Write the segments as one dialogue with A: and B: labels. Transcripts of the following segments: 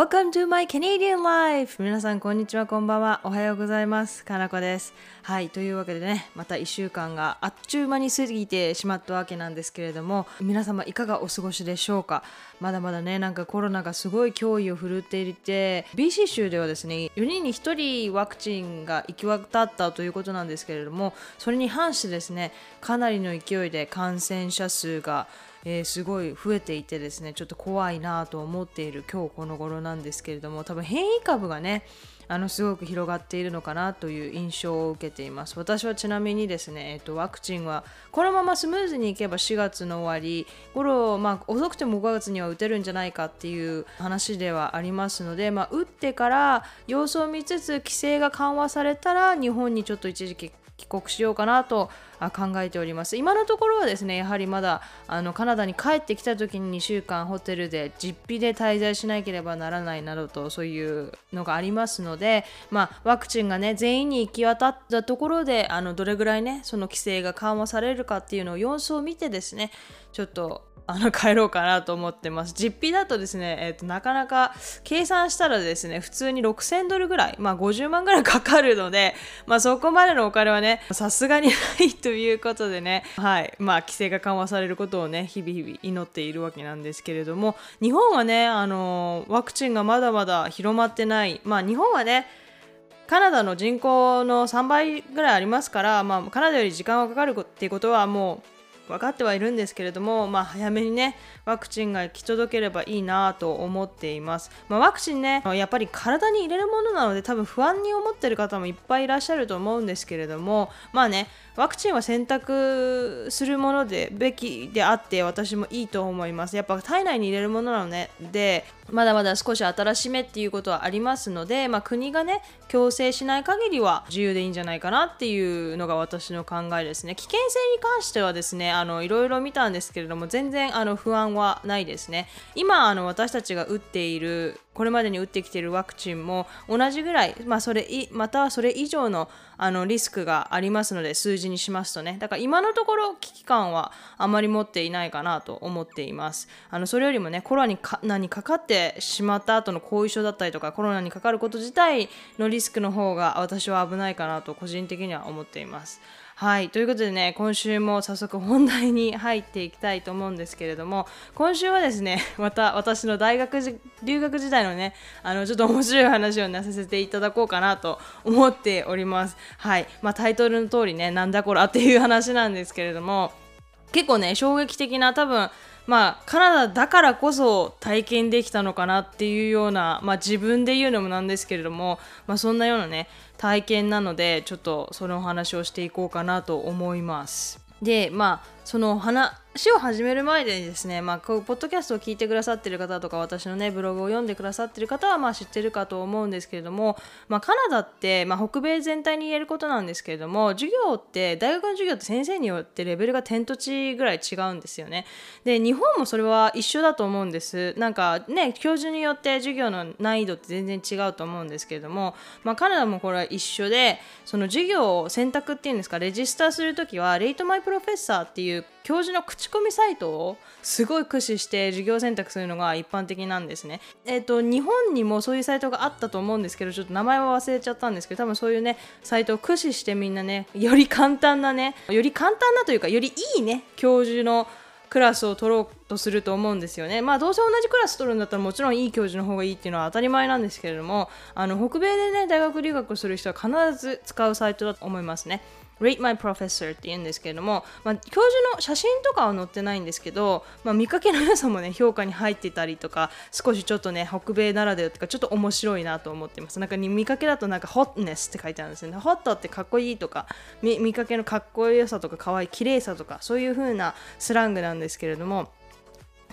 A: Welcome to my Canadian life! 皆さんこんにちは、こんばんは。おはようございます。かなこです。はい、というわけでね、また1週間があっちゅう間に過ぎてしまったわけなんですけれども、皆様いかがお過ごしでしょうか？まだまだね、なんかコロナがすごい脅威を振るっていて、BC 州ではですね、4人に1人ワクチンが行き渡ったということなんですけれども、それに反してですね、かなりの勢いで感染者数がえーすごい増えていてですねちょっと怖いなと思っている今日この頃なんですけれども多分変異株がねあのすごく広がっているのかなという印象を受けています。私はちなみにですね、えっと、ワクチンはこのままスムーズにいけば4月の終わり頃、まあ、遅くても5月には打てるんじゃないかっていう話ではありますので、まあ、打ってから様子を見つつ規制が緩和されたら日本にちょっと一時期国しようかなと考えております。今のところはですねやはりまだあのカナダに帰ってきた時に2週間ホテルで実費で滞在しなければならないなどとそういうのがありますので、まあ、ワクチンがね全員に行き渡ったところであのどれぐらいねその規制が緩和されるかっていうのを様子を見てですねちょっとあの帰ろうかなと思ってます。実費だとですね、えーと、なかなか計算したらですね、普通に6000ドルぐらい、まあ50万ぐらいかかるので、まあそこまでのお金はね、さすがにないということでね、はい、まあ規制が緩和されることをね、日々日々祈っているわけなんですけれども、日本はね、あのワクチンがまだまだ広まってない、まあ日本はね、カナダの人口の3倍ぐらいありますから、まあ、カナダより時間がかかるっていうことはもう分かってはいるんですけれども、まあ、早めにねワクチンが行き届ければいいなと思っています、まあ、ワクチンねやっぱり体に入れるものなので多分不安に思ってる方もいっぱいいらっしゃると思うんですけれどもまあねワクチンは選択するものでべきであって私もいいと思います。やっぱ体内に入れるものなのね。でまだまだ少し新しめっていうことはありますので、まあ、国がね強制しない限りは自由でいいんじゃないかなっていうのが私の考えですね。危険性に関してはですねあのいろいろ見たんですけれども全然あの不安はないですね。今あの私たちが打っているこれまでに打ってきているワクチンも同じぐらい、まあ、それまたはそれ以上のあのリスクがありますので数字にしますとね。だから今のところ危機感はあまり持っていないかなと思っています。あのそれよりもねコロナにかかってしまった後の後遺症だったりとかコロナにかかること自体のリスクの方が私は危ないかなと個人的には思っています。はい。ということでね今週も早速本題に入っていきたいと思うんですけれども今週はですね また私の大学留学時代のねあのちょっと面白い話をねさせていただこうかなと思っております。はい。まあ、タイトルの通りねなんだこらっていう話なんですけれども結構ね衝撃的な多分まあ、カナダだからこそ体験できたのかなっていうような、まあ、自分で言うのもなんですけれども、まあ、そんなようなね体験なのでちょっとそのお話をしていこうかなと思います。でまあその話を始める前でですね、まあ、こうポッドキャストを聞いてくださってる方とか私のねブログを読んでくださってる方はまあ知ってるかと思うんですけれども、まあ、カナダって、まあ、北米全体に言えることなんですけれども授業って大学の授業って先生によってレベルが天と地ぐらい違うんですよね。で日本もそれは一緒だと思うんです。なんかね教授によって授業の難易度って全然違うと思うんですけれども、まあ、カナダもこれは一緒でその授業を選択っていうんですかレジスターするときはレイトマイプロフェッサーっていう教授の口コミサイトをすごい駆使して授業選択するのが一般的なんですね。えっ、ー、と日本にもそういうサイトがあったと思うんですけどちょっと名前は忘れちゃったんですけど多分そういうねサイトを駆使してみんなねより簡単なねより簡単なというかよりいいね教授のクラスを取ろうとすると思うんですよね。まあどうせ同じクラス取るんだったらもちろんいい教授の方がいいっていうのは当たり前なんですけれどもあの北米でね大学留学する人は必ず使うサイトだと思いますね。Rate My Professor って言うんですけれども、まあ、教授の写真とかは載ってないんですけど、まあ、見かけの良さもね評価に入ってたりとか少しちょっとね北米ならではとかちょっと面白いなと思ってます。なんか見かけだとなんか Hotness って書いてあるんですよね。Hot ってかっこいいとか見かけのかっこよさとか可愛い綺麗さとかそういう風なスラングなんですけれども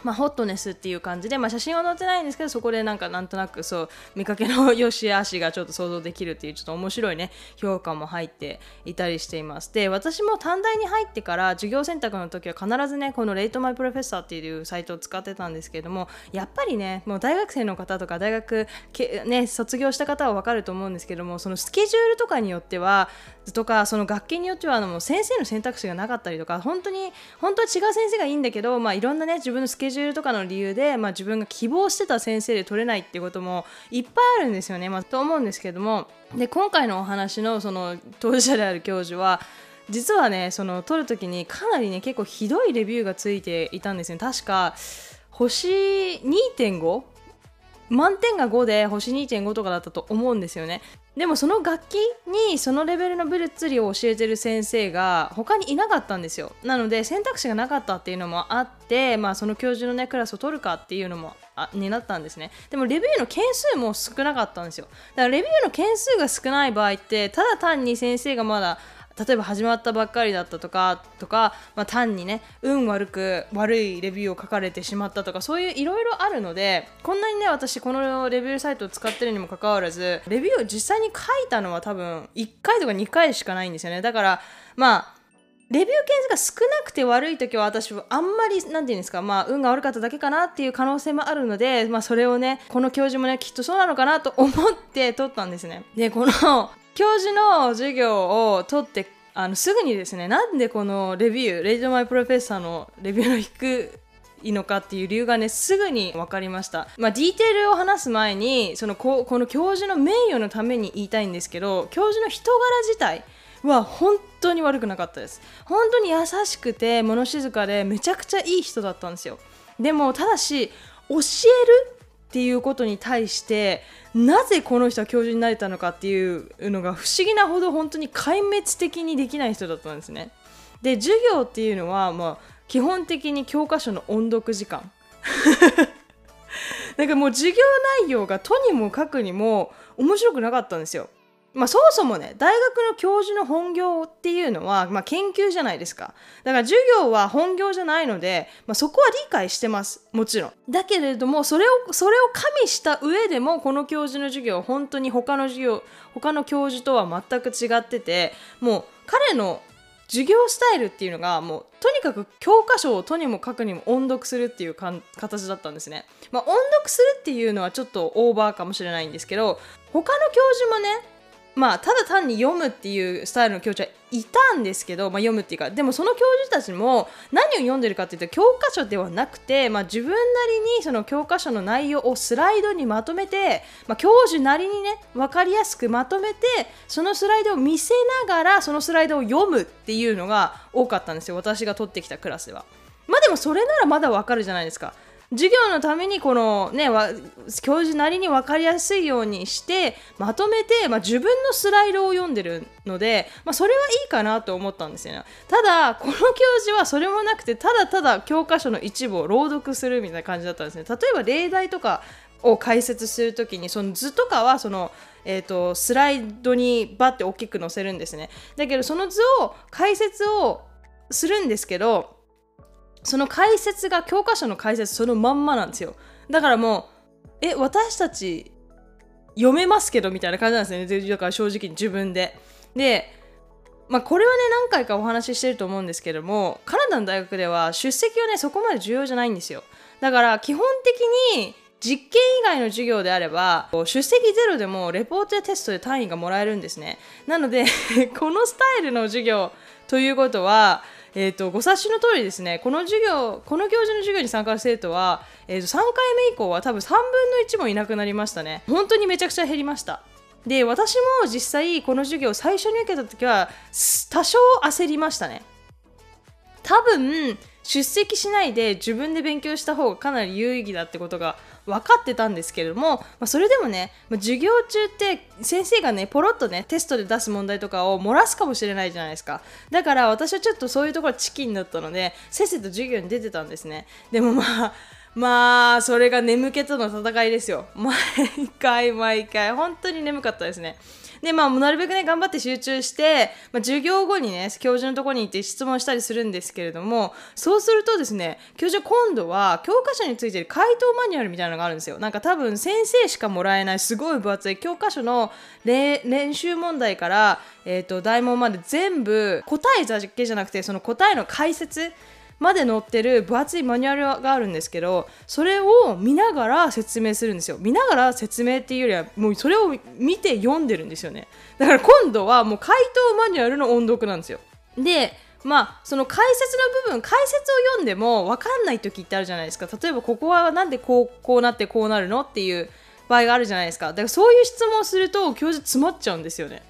A: まあ、ホットネスっていう感じで、まあ、写真は載ってないんですけどそこでなんかなんとなくそう見かけの良し悪しがちょっと想像できるっていうちょっと面白いね評価も入っていたりしています。で私も短大に入ってから授業選択の時は必ずねこのレイトマイプロフェッサーっていうサイトを使ってたんですけどもやっぱりねもう大学生の方とか大学け、ね、卒業した方は分かると思うんですけどもそのスケジュールとかによってはとかその学研によってはあの先生の選択肢がなかったりとか本当に本当は違う先生がいいんだけど、まあ、いろんなね自分のスケジュールケジュールとかの理由で、まあ、自分が希望してた先生で取れないっていうこともいっぱいあるんですよね、まあ、と思うんですけども。で今回のお話のその当事者である教授は実はねその撮る時にかなりね結構ひどいレビューがついていたんですね確か星2.5満点が5で星2.5とかだったと思うんですよね。でもその楽器にそのレベルのブルッツリを教えてる先生が他にいなかったんですよ。なので選択肢がなかったっていうのもあって、まあ、その教授のねクラスを取るかっていうのもあになったんですね。でもレビューの件数も少なかったんですよ。だからレビューの件数が少ない場合ってただ単に先生がまだ例えば始まったばっかりだったとかとか、まあ、単にね運悪く悪いレビューを書かれてしまったとかそういういろいろあるのでこんなにね私このレビューサイトを使ってるにもかかわらずレビューを実際に書いたのは多分1回とか2回しかないんですよね。だからまあレビュー件数が少なくて悪い時は私はあんまり何て言うんですかまあ運が悪かっただけかなっていう可能性もあるのでまあそれをねこの教授もねきっとそうなのかなと思って取ったんですね。でこの教授の授業を取ってあのすぐにですねなんでこのレビュー「レイドマイプロフェッサー」のレビューの低いのかっていう理由がねすぐに分かりました、まあ、ディテールを話す前にそのここの教授の名誉のために言いたいんですけど教授の人柄自体は本当に悪くなかったです。本当に優しくて物静かでめちゃくちゃいい人だったんですよ。でもただし教えるっていうことに対してなぜこの人は教授になれたのかっていうのが不思議なほど本当に壊滅的にできない人だったんですね。で授業っていうのは、まあ、基本的に教科書の音読時間。なんかもう授業内容がとにもかくにも面白くなかったんですよ。まあ、そもそもね大学の教授の本業っていうのは、まあ、研究じゃないですか。だから授業は本業じゃないので、まあ、そこは理解してます。もちろん。だけれどもそれをそれを加味した上でもこの教授の授業は本当に他の授業他の教授とは全く違っててもう彼の授業スタイルっていうのがもうとにかく教科書をとにもかくにも音読するっていう形だったんですね。まあ、音読するっていうのはちょっとオーバーかもしれないんですけど他の教授もねまあただ単に読むっていうスタイルの教授はいたんですけど、まあ、読むっていうかでもその教授たちも何を読んでるかっていうと教科書ではなくて、まあ、自分なりにその教科書の内容をスライドにまとめて、まあ、教授なりにね分かりやすくまとめてそのスライドを見せながらそのスライドを読むっていうのが多かったんですよ私が取ってきたクラスでは。まあでもそれならまだわかるじゃないですか。授業のためにこのね教授なりに分かりやすいようにしてまとめて、まあ、自分のスライドを読んでるので、まあ、それはいいかなと思ったんですよね。ただこの教授はそれもなくてただただ教科書の一部を朗読するみたいな感じだったんですね。例えば例題とかを解説するときにその図とかはそのえーと、スライドにバッて大きく載せるんですね。だけどその図を解説をするんですけどその解説が教科書の解説そのまんまなんですよ。だからもうえ私たち読めますけどみたいな感じなんですね。だから正直に自分で。でまあこれはね何回かお話ししてると思うんですけどもカナダの大学では出席はねそこまで重要じゃないんですよ。だから基本的に実験以外の授業であれば出席ゼロでもレポートやテストで単位がもらえるんですね。なので このスタイルの授業ということはえーと、ご察しの通りですねこの授業この教授の授業に参加する生徒は、えー、と3回目以降は多分3分の1もいなくなりましたね。本当にめちゃくちゃ減りました。で私も実際この授業を最初に受けた時は多少焦りましたね。多分出席しないで自分で勉強した方がかなり有意義だってことが分かってたんですけれども、まあ、それでもね、まあ、授業中って先生がねポロッとねテストで出す問題とかを漏らすかもしれないじゃないですか。だから私はちょっとそういうところチキンだったのでせっせと授業に出てたんですね。でもまあまあそれが眠気との戦いですよ。毎回毎回。本当に眠かったですね。でまあなるべくね頑張って集中して、まあ、授業後にね教授のところに行って質問したりするんですけれどもそうするとですね教授今度は教科書についてる回答マニュアルみたいなのがあるんですよ。なんか多分先生しかもらえないすごい分厚い教科書の練習問題から、えーと、と題問まで全部答えだけじゃなくてその答えの解説まで載ってる分厚いマニュアルがあるんですけどそれを見ながら説明するんですよ。見ながら説明っていうよりはもうそれを見て読んでるんですよね。だから今度はもう回答マニュアルの音読なんですよ。でまあその解説の部分解説を読んでも分かんない時ってあるじゃないですか。例えばここはなんでこうこうなってこうなるのっていう場合があるじゃないですか。だからそういう質問をすると教授詰まっちゃうんですよね。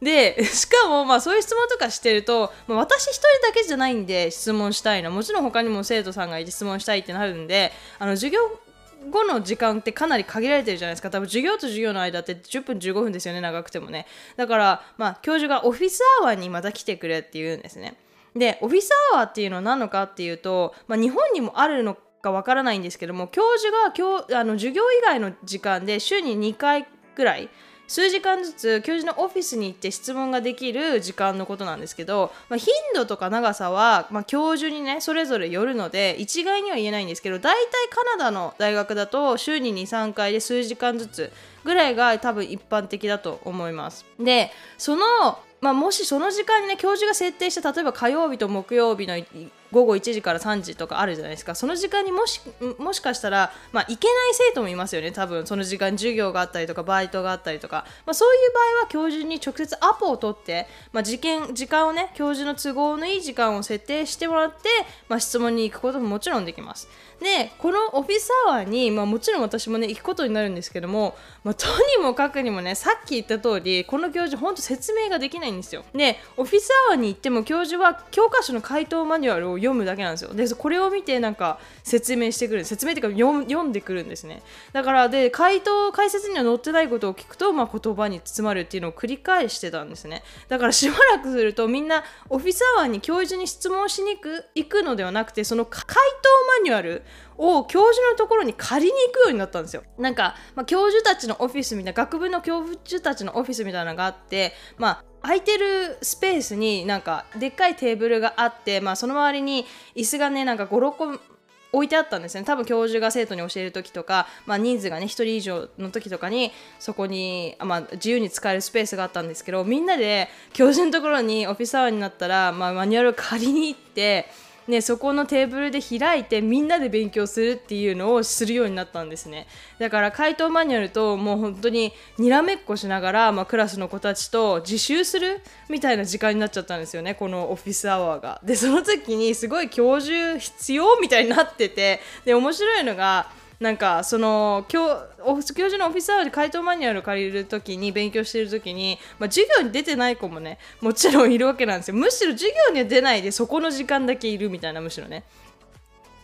A: で しかもまあそういう質問とかしてると、まあ、私一人だけじゃないんで質問したいの。もちろん他にも生徒さんがいて質問したいってなるんであの授業後の時間ってかなり限られてるじゃないですか。多分授業と授業の間って10分15分ですよね長くてもね。だからまあ教授がオフィスアワーにまた来てくれって言うんですね。でオフィスアワーっていうのは何のかっていうと、まあ、日本にもあるのかわからないんですけども教授が教あの授業以外の時間で週に2回ぐらい数時間ずつ教授のオフィスに行って質問ができる時間のことなんですけど、まあ、頻度とか長さは、まあ、教授にねそれぞれよるので一概には言えないんですけど大体カナダの大学だと週に23回で数時間ずつぐらいが多分一般的だと思います。でそのまあ、もしその時間にね教授が設定した例えば火曜日と木曜日の午後1時から3時とかあるじゃないですか。その時間にもしもしかしたら、まあ、行けない生徒もいますよね。多分その時間授業があったりとかバイトがあったりとか、まあ、そういう場合は教授に直接アポを取って、まあ、時間時間をね教授の都合のいい時間を設定してもらって、まあ、質問に行くことももちろんできます。でこのオフィスアワーに、まあ、もちろん私もね行くことになるんですけども、まあ、とにもかくにもねさっき言った通りこの教授ほんと説明ができないんですよ。でオフィスアワーに行っても教授は教科書の回答マニュアルを読むだけなんですよ。でこれを見てなんか説明してくる。説明っていうか読んでくるんですね。だからで回答解説には載ってないことを聞くと、まあ、言葉に包まるっていうのを繰り返してたんですね。だからしばらくするとみんなオフィスアワーに教授に質問しに行く行くのではなくてその回答マニュアルを教授のところに借りに行くようになったんですよ。なんか、まあ、教授たちのオフィスみたいな学部の教授たちのオフィスみたいなのがあって、まあ、空いてるスペースになんかでっかいテーブルがあって、まあ、その周りに椅子がねなんか56個置いてあったんですね。多分教授が生徒に教える時とか、まあ、人数がね1人以上の時とかにそこに、まあ、自由に使えるスペースがあったんですけどみんなで教授のところにオフィスアワーになったら、まあ、マニュアルを借りに行ってね、そこのテーブルで開いてみんなで勉強するっていうのをするようになったんですね。だから回答マニュアルともう本当ににらめっこしながら、まあ、クラスの子たちと自習するみたいな時間になっちゃったんですよね。このオフィスアワーが。でその時にすごい教授必要みたいになってて。で面白いのがなんかその教教授のオフィスアワーで回答マニュアル借りるときに勉強しているときに、まあ、授業に出てない子もねもちろんいるわけなんですよ。むしろ授業には出ないでそこの時間だけいるみたいなむしろね。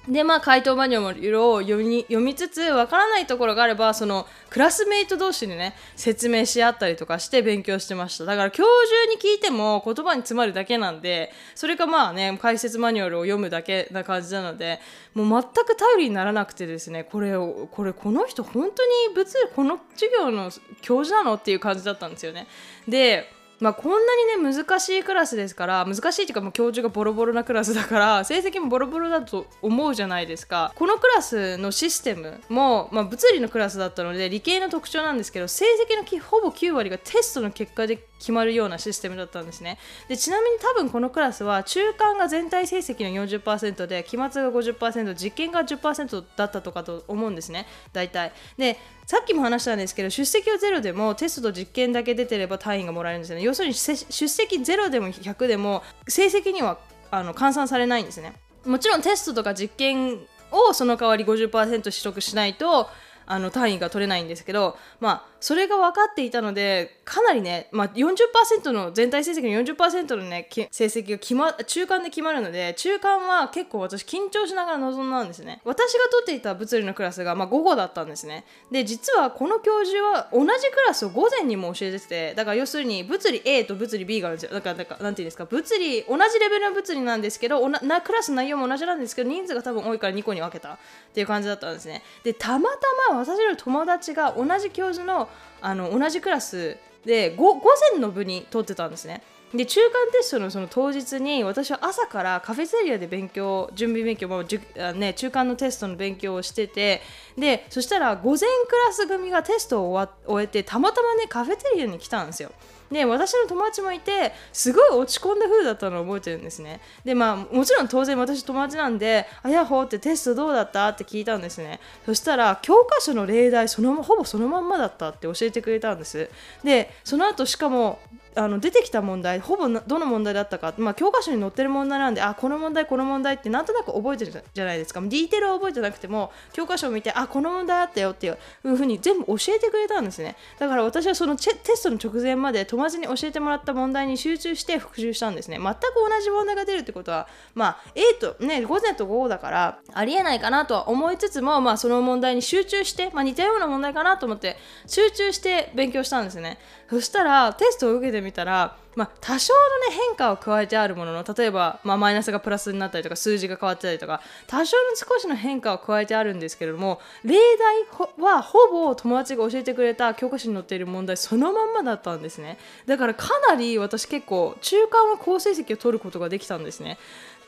A: でまあ回答マニュアルを読み読みつつわからないところがあればそのクラスメイト同士でね説明し合ったりとかして勉強してました。だから教授に聞いても言葉に詰まるだけなんでそれかまあね解説マニュアルを読むだけな感じなのでもう全く頼りにならなくてですねこれをこれこの人本当に物理この授業の教授なの？っていう感じだったんですよね。でまあ、こんなにね難しいクラスですから難しいっていうかもう教授がボロボロなクラスだから 成績もボロボロだと思うじゃないですか。このクラスのシステムも、まあ、物理のクラスだったので理系の特徴なんですけど成績のほぼ9割がテストの結果で決まるようなシステムだったんですね。でちなみに多分このクラスは中間が全体成績の40%で期末が50%実験が10%だったとかと思うんですね。大体。でさっきも話したんですけど出席はゼロでもテストと実験だけ出てれば単位がもらえるんですよね。要するに出席ゼロでも100でも成績にはあの換算されないんですね。もちろんテストとか実験をその代わり50%取得しないとあの単位が取れないんですけど、まあ、それが分かっていたのでかなりね、まあ40%、の全体成績の40%の、ね、成績が決、ま、中間で決まるので中間は結構私緊張しながら臨んだんですね。私が取っていた物理のクラスが、まあ、午後だったんですね。で実はこの教授は同じクラスを午前にも教えててだから要するに物理 A と物理 B があるんですよ。だからだからなんていうんですか？物理同じレベルの物理なんですけどなクラス内容も同じなんですけど人数が多分多いから2個に分けたっていう感じだったんですね。でたまたま私の友達が同じ教授のあの同じクラスで午前の部に通ってたんですね。で中間テストのその当日に私は朝からカフェテリアで勉強準備勉強もじゅ、ね、中間のテストの勉強をしててでそしたら午前クラス組がテストを終えてたまたまねカフェテリアに来たんですよ。で私の友達もいてすごい落ち込んだ風だったのを覚えてるんですね。でまあもちろん当然私友達なんで「あやほー」ってテストどうだったって聞いたんですね。そしたら教科書の例題そのほぼそのまんまだったって教えてくれたんです。でその後しかもあの出てきた問題ほぼどの問題だったか、まあ、教科書に載ってる問題なんであこの問題この問題ってなんとなく覚えてるじゃないですか。ディーテールは覚えてなくても教科書を見てあこの問題あったよっていうふうに全部教えてくれたんですね。だから私はそのテストの直前まで友達に教えてもらった問題に集中して復習したんですね。全く同じ問題が出るってことはまあ A とね午前と午後だからありえないかなとは思いつつもまあその問題に集中して、まあ、似たような問題かなと思って集中して勉強したんですね。そしたらテストを受けてみたらまあ、多少の、ね、変化を加えてあるものの例えば、まあ、マイナスがプラスになったりとか数字が変わってたりとか多少の少しの変化を加えてあるんですけれども例題はほぼ友達が教えてくれた教科書に載っている問題そのまんまだったんですね。だからかなり私結構中間は好成績を取ることができたんですね。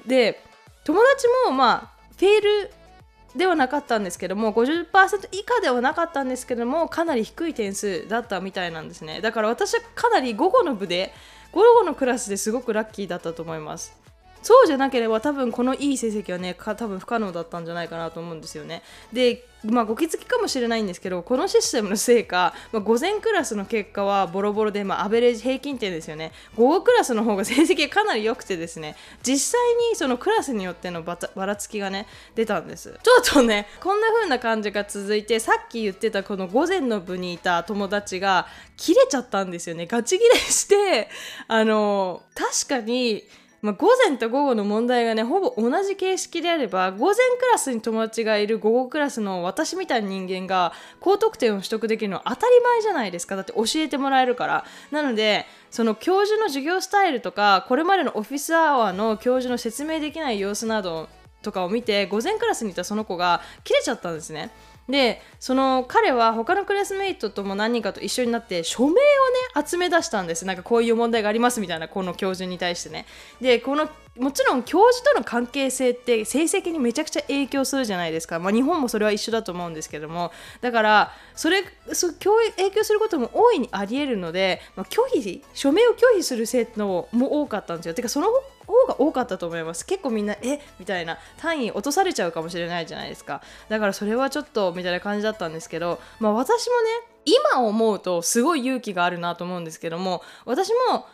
A: で友達もまあフェールではなかったんですけども50%以下ではなかったんですけどもかなり低い点数だったみたいなんですね。だから私はかなり午後の部で午後のクラスですごくラッキーだったと思います。そうじゃなければ多分このいい成績はね多分不可能だったんじゃないかなと思うんですよね。でまあご気づきかもしれないんですけどこのシステムのせいか、まあ、午前クラスの結果はボロボロで、まあ、アベレージ平均点ですよね。午後クラスの方が成績がかなり良くてですね。実際にそのクラスによってのばらつきがね出たんです。ちょっとねこんな風な感じが続いてさっき言ってたこの午前の部にいた友達が切れちゃったんですよね。ガチ切れしてあの確かにまあ、午前と午後の問題がねほぼ同じ形式であれば午前クラスに友達がいる午後クラスの私みたいな人間が高得点を取得できるのは当たり前じゃないですかだって教えてもらえるからなのでその教授の授業スタイルとかこれまでのオフィスアワーの教授の説明できない様子などとかを見て午前クラスにいたその子が切れちゃったんですね。でその彼は他のクラスメイトとも何人かと一緒になって署名をね集め出したんです。なんかこういう問題がありますみたいなこの教授に対してね。でこのもちろん教授との関係性って成績にめちゃくちゃ影響するじゃないですか、まあ、日本もそれは一緒だと思うんですけども。だからそれそ影響することも大いにありえるので、まあ、拒否署名を拒否する生徒も多かったんですよ。てかその方が多かったと思います。結構みんなえみたいな単位落とされちゃうかもしれないじゃないですか。だからそれはちょっとみたいな感じだったんですけど、まあ、私もね今思うとすごい勇気があるなと思うんですけども私も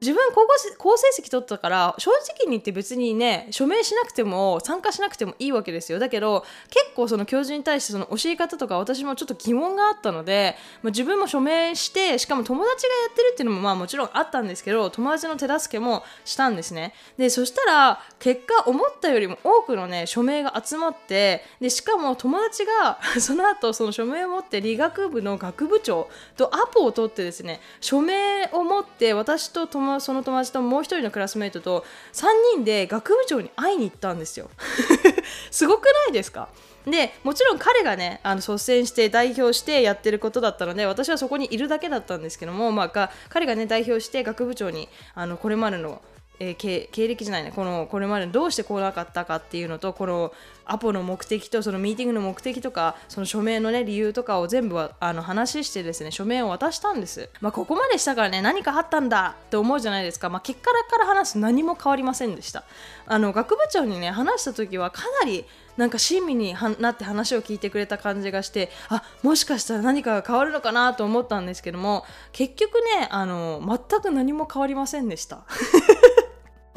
A: 自分高校好成績取ったから正直に言って別にね署名しなくても参加しなくてもいいわけですよ。だけど結構その教授に対してその教え方とか私もちょっと疑問があったので、まあ、自分も署名してしかも友達がやってるっていうのもまあもちろんあったんですけど友達の手助けもしたんですね。でそしたら結果思ったよりも多くのね署名が集まってでしかも友達が その後その署名を持って理学部の学部長とアポを取ってですね署名を持って私と友達その友達ともう一人のクラスメートと3人で学部長に会いに行ったんですよ。すごくないですか？でもちろん彼がねあの率先して代表してやってることだったので私はそこにいるだけだったんですけども、まあ、彼がね代表して学部長にあのこれまでのえー、経経歴じゃないね。このこれまでどうしてこうなかったかっていうのとこのアポの目的とそのミーティングの目的とかその署名のね理由とかを全部あの話してですね署名を渡したんです、まあ、ここまでしたからね何かあったんだって思うじゃないですか、まあ、結果から話す何も変わりませんでした。あの学部長にね話した時はかなりなんか親身になって話を聞いてくれた感じがしてあもしかしたら何かが変わるのかなと思ったんですけども結局ねあの全く何も変わりませんでした。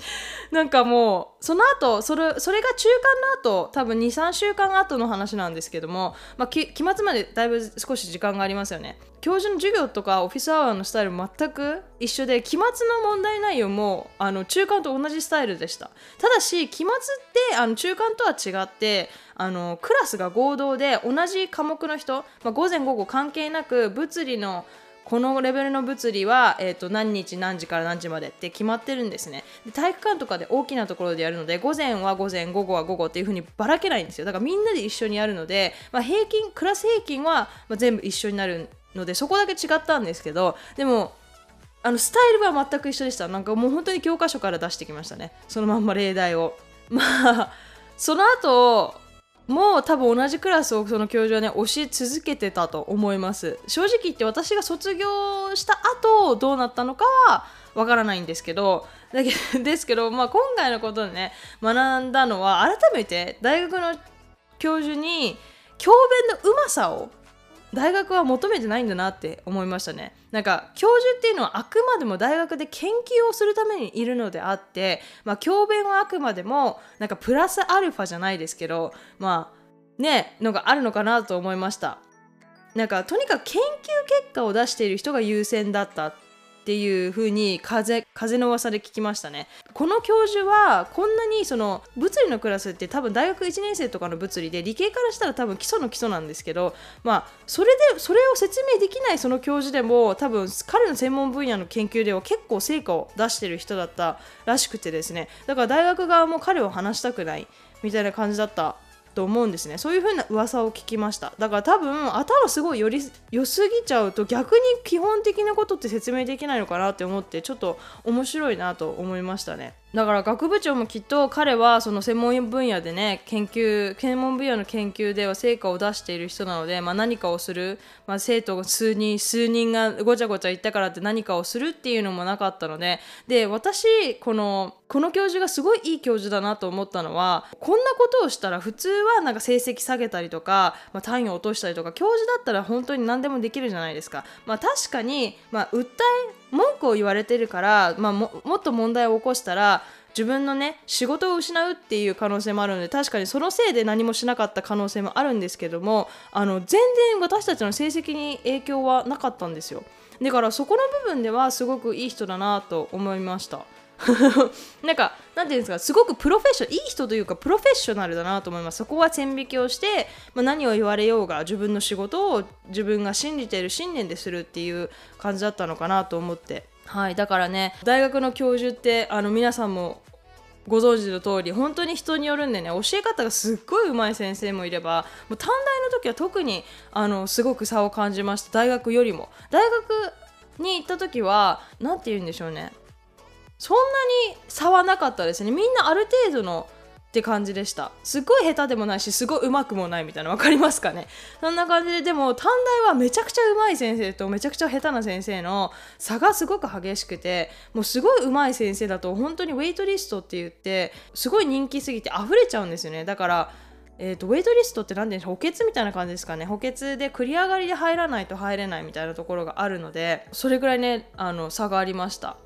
A: なんかもうその後それそれが中間の後多分23週間後の話なんですけども、まあ、期末までだいぶ少し時間がありますよね。教授の授業とかオフィスアワーのスタイル全く一緒で期末の問題内容もあの中間と同じスタイルでした。ただし期末ってあの中間とは違ってあのクラスが合同で同じ科目の人、まあ、午前午後関係なく物理のこのレベルの物理は、えーと、何日何時から何時までって決まってるんですね。で体育館とかで大きなところでやるので午前は午前午後は午後っていう風にばらけないんですよ。だからみんなで一緒にやるので、まあ、平均クラス平均は、ま、全部一緒になるのでそこだけ違ったんですけどでもあのスタイルは全く一緒でした。なんかもう本当に教科書から出してきましたね。そのまんま例題を。まあその後も多分同じクラスをその教授はね教え続けてたと思います。正直言って私が卒業した後どうなったのかはわからないんですけどだけ ですけど、まあ、今回のことでね学んだのは改めて大学の教授に教鞭のうまさを大学は求めてないんだなって思いましたね。なんか教授っていうのはあくまでも大学で研究をするためにいるのであってまあ教鞭はあくまでもなんかプラスアルファじゃないですけどまあねのがあるのかなと思いました。なんかとにかく研究結果を出している人が優先だったっていう風に風風の噂で聞きましたね。この教授はこんなにその物理のクラスって多分大学1年生とかの物理で理系からしたら多分基礎の基礎なんですけどまあそれでそれを説明できないその教授でも多分彼の専門分野の研究では結構成果を出してる人だったらしくてですね。だから大学側も彼を話したくないみたいな感じだったと思うんですね。そういう風な噂を聞きました。だから多分頭すごいより良すぎちゃうと逆に基本的なことって説明できないのかなって思ってちょっと面白いなと思いましたね。だから学部長もきっと彼はその専門分野でね研究専門分野の研究では成果を出している人なので、まあ、何かをする、まあ、生徒数人数人がごちゃごちゃ言ったからって何かをするっていうのもなかったのでで私このこの教授がすごいいい教授だなと思ったのはこんなことをしたら普通はなんか成績下げたりとか、まあ、単位を落としたりとか教授だったら本当に何でもできるじゃないですか。まあ、確かに、まあ、訴え文句を言われてるから、まあ、もっと問題を起こしたら自分のね仕事を失うっていう可能性もあるので確かにそのせいで何もしなかった可能性もあるんですけどもあの全然私たちの成績に影響はなかったんですよ。だからそこの部分ではすごくいい人だなと思いました。なんかなんていうんですかすごくプロフェッショナルいい人というかプロフェッショナルだなと思います。そこは線引きをして、まあ、何を言われようが自分の仕事を自分が信じている信念でするっていう感じだったのかなと思って。はいだからね大学の教授ってあの皆さんもご存知の通り本当に人によるんでね教え方がすっごい上手い先生もいればもう短大の時は特にあのすごく差を感じました大学よりも。大学に行った時は何て言うんでしょうね。そんなに差はなかったですね。みんなある程度のって感じでした。すっごい下手でもないしすごいうまくもないみたいな分かりますかね。そんな感じででも短大はめちゃくちゃうまい先生とめちゃくちゃ下手な先生の差がすごく激しくてもうすごいうまい先生だと本当にウェイトリストって言ってすごい人気すぎて溢れちゃうんですよね。だからえーと、ウェイトリストって何て言うんでしょう？補欠みたいな感じですかね。補欠で繰り上がりで入らないと入れないみたいなところがあるのでそれぐらいねあの差がありました。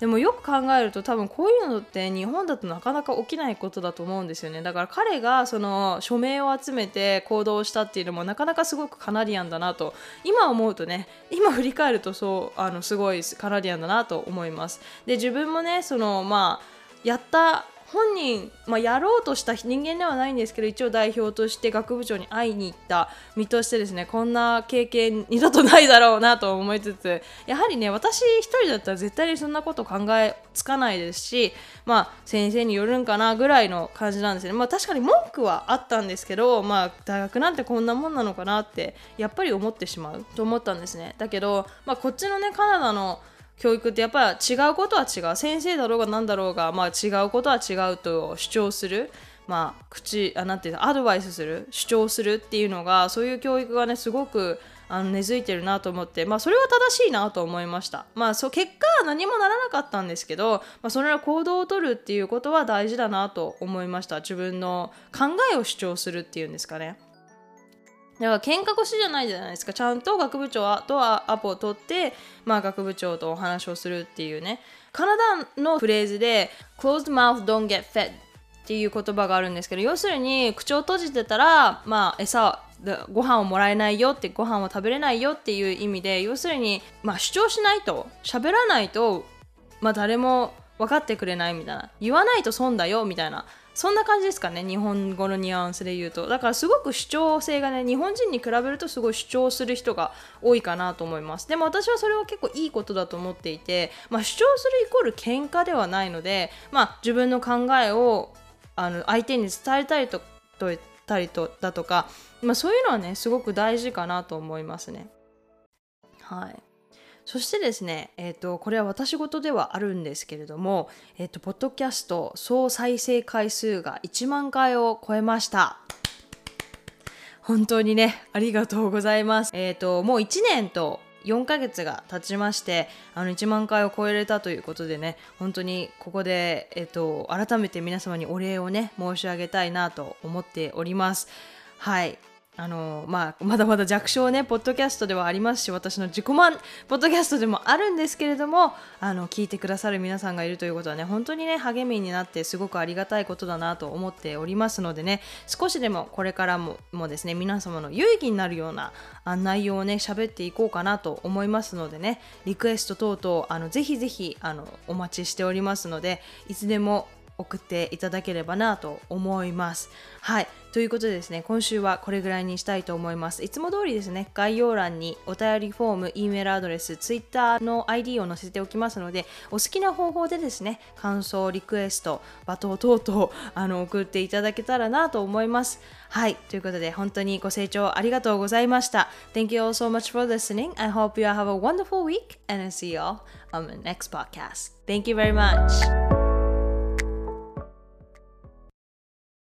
A: でもよく考えると多分こういうのって日本だとなかなか起きないことだと思うんですよね。だから彼がその署名を集めて行動したっていうのもなかなかすごくカナディアンだなと今思うとね今振り返るとそうあのすごいカナディアンだなと思います。で自分もねそのまあやった本人、まあ、やろうとした人間ではないんですけど一応代表として学部長に会いに行った身としてですねこんな経験二度とないだろうなと思いつつ やはりね私一人だったら絶対にそんなこと考えつかないですしまあ先生によるんかなぐらいの感じなんですね。まあ確かに文句はあったんですけどまあ大学なんてこんなもんなのかなってやっぱり思ってしまうと思ったんですね。だけど、まあ、こっちのねカナダの教育ってやっぱ違うことは違う先生だろうが何だろうが、まあ、違うことは違うと主張する、まあ、口あなんていうアドバイスする主張するっていうのがそういう教育がねすごくあの根付いてるなと思って、まあ、それは正しいなと思いました。まあ、そう結果は何もならなかったんですけど、まあ、それは行動をとるっていうことは大事だなと思いました。自分の考えを主張するっていうんですかね。だから喧嘩腰じゃないじゃないですか。ちゃんと学部長とはアポを取って、まあ、学部長とお話をするっていうね。カナダのフレーズで closed mouth don't get fed っていう言葉があるんですけど要するに口を閉じてたら、まあ、餌ご飯をもらえないよってご飯を食べれないよっていう意味で要するに、まあ、主張しないと喋らないと、まあ、誰も分かってくれないみたいな。言わないと損だよみたいな。そんな感じですかね日本語のニュアンスで言うと。だからすごく主張性がね日本人に比べるとすごい主張する人が多いかなと思います。でも私はそれは結構いいことだと思っていて、まあ、主張するイコール喧嘩ではないので、まあ、自分の考えをあの相手に伝えたりととたりとだとか、まあ、そういうのはねすごく大事かなと思いますね。はい。そしてですね、えーと、これは私事ではあるんですけれども、えーと、ポッドキャスト総再生回数が1万回を超えました。本当にね、ありがとうございます。えっ、ー、と、もう1年と4ヶ月が経ちましてあの1万回を超えれたということでね本当にここで、えっと、改めて皆様にお礼をね申し上げたいなと思っておりますはいあのまあ、まだまだ弱小ねポッドキャストではありますし私の自己満ポッドキャストでもあるんですけれどもあの聞いてくださる皆さんがいるということはね本当にね励みになってすごくありがたいことだなと思っておりますのでね少しでもこれからももですね皆様の有意義になるような内容をね喋っていこうかなと思いますのでねリクエスト等々あのぜひぜひあのお待ちしておりますのでいつでも送っていただければなと思います。はい。ということでですね、今週はこれぐらいにしたいと思います。いつも通りですね、概要欄にお便りフォーム、E メールアドレス、Twitter の ID を載せておきますので、お好きな方法でですね、感想、リクエスト、罵倒等々あの送っていただけたらなと思います。はい。ということで、本当にご清聴ありがとうございました。Thank you all so much for listening. I hope you have a wonderful week and I'll see you all on the next podcast. Thank you very much.